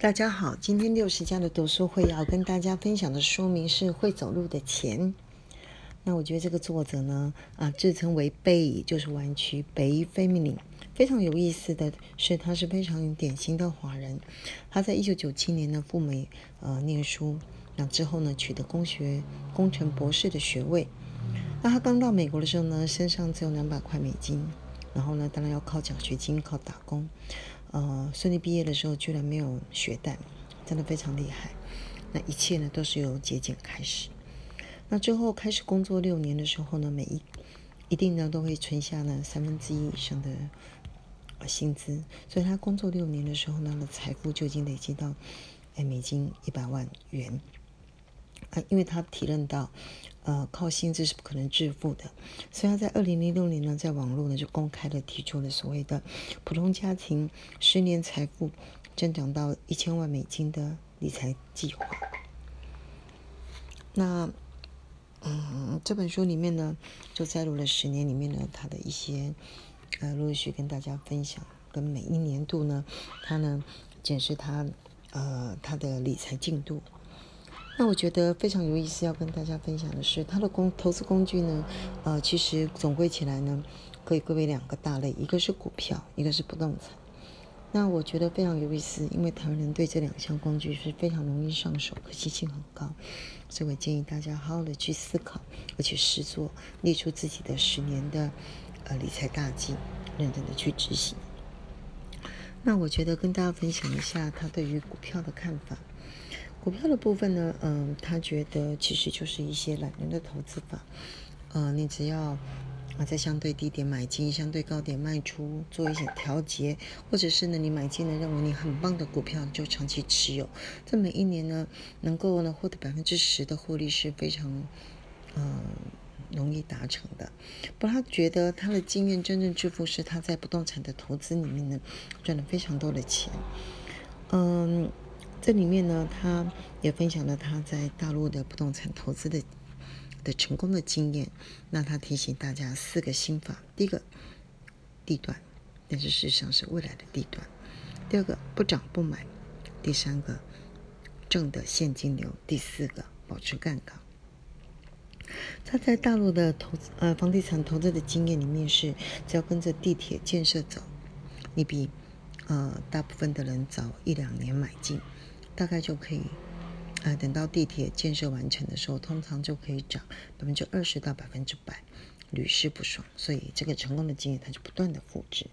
大家好，今天六十家的读书会要跟大家分享的书名是《会走路的钱》。那我觉得这个作者呢，啊，自称为“贝”，就是弯曲“贝 family”。非常有意思的是，他是非常典型的华人。他在一九九七年呢赴美呃念书，那之后呢取得工学工程博士的学位。那他刚到美国的时候呢，身上只有两百块美金，然后呢，当然要靠奖学金，靠打工。呃，顺利毕业的时候居然没有学贷，真的非常厉害。那一切呢都是由节俭开始。那之后开始工作六年的时候呢，每一一定呢都会存下呢三分之一以上的薪资。所以他工作六年的时候呢，的财富就已经累积到哎美金一百万元。啊，因为他体认到。呃，靠薪资是不可能致富的，所以他在二零零六年呢，在网络呢就公开的提出了所谓的普通家庭十年财富增长到一千万美金的理财计划。那，嗯，这本书里面呢，就摘录了十年里面呢他的一些，呃，陆续跟大家分享，跟每一年度呢，他呢检视他，呃，他的理财进度。那我觉得非常有意思，要跟大家分享的是，它的工投资工具呢，呃，其实总归起来呢，可以归为两个大类，一个是股票，一个是不动产。那我觉得非常有意思，因为台湾人对这两项工具是非常容易上手，可行性很高，所以我建议大家好好的去思考，而且实做，列出自己的十年的呃理财大计，认真的去执行。那我觉得跟大家分享一下他对于股票的看法。股票的部分呢，嗯，他觉得其实就是一些懒人的投资法，呃，你只要啊在相对低点买进，相对高点卖出，做一些调节，或者是呢你买进了认为你很棒的股票就长期持有，这每一年呢能够呢获得百分之十的获利是非常嗯容易达成的。不过他觉得他的经验真正致富是他在不动产的投资里面呢赚了非常多的钱，嗯。这里面呢，他也分享了他在大陆的不动产投资的的成功的经验。那他提醒大家四个心法：第一个，地段，但是事实上是未来的地段；第二个，不涨不买；第三个，挣的现金流；第四个，保持杠杆。他在大陆的投资呃房地产投资的经验里面是，只要跟着地铁建设走，你比呃大部分的人早一两年买进。大概就可以，呃，等到地铁建设完成的时候，通常就可以涨百分之二十到百分之百，屡试不爽。所以这个成功的经验，他就不断的复制。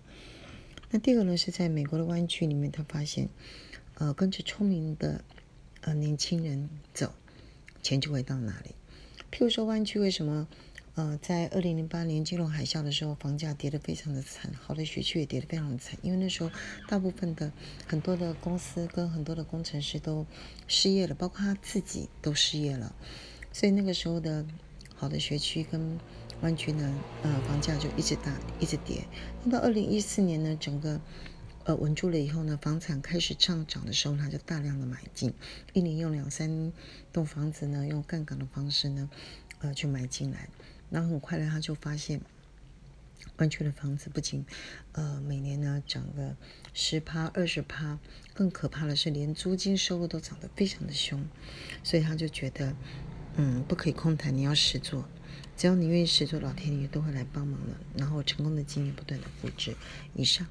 那第二个呢，是在美国的湾区里面，他发现，呃，跟着聪明的呃年轻人走，钱就会到哪里。譬如说，湾区为什么？呃，在二零零八年金融海啸的时候，房价跌得非常的惨，好的学区也跌得非常的惨，因为那时候大部分的很多的公司跟很多的工程师都失业了，包括他自己都失业了，所以那个时候的好的学区跟湾区呢，呃，房价就一直大一直跌。那到二零一四年呢，整个呃稳住了以后呢，房产开始上涨的时候，他就大量的买进，一年用两三栋房子呢，用杠杆的方式呢，呃，去买进来。然后很快呢，他就发现，湾区的房子不仅，呃，每年呢涨个十趴、二十趴，更可怕的是，连租金收入都涨得非常的凶。所以他就觉得，嗯，不可以空谈，你要实做。只要你愿意实做，老天爷都会来帮忙的。然后成功的经验不断的复制。以上。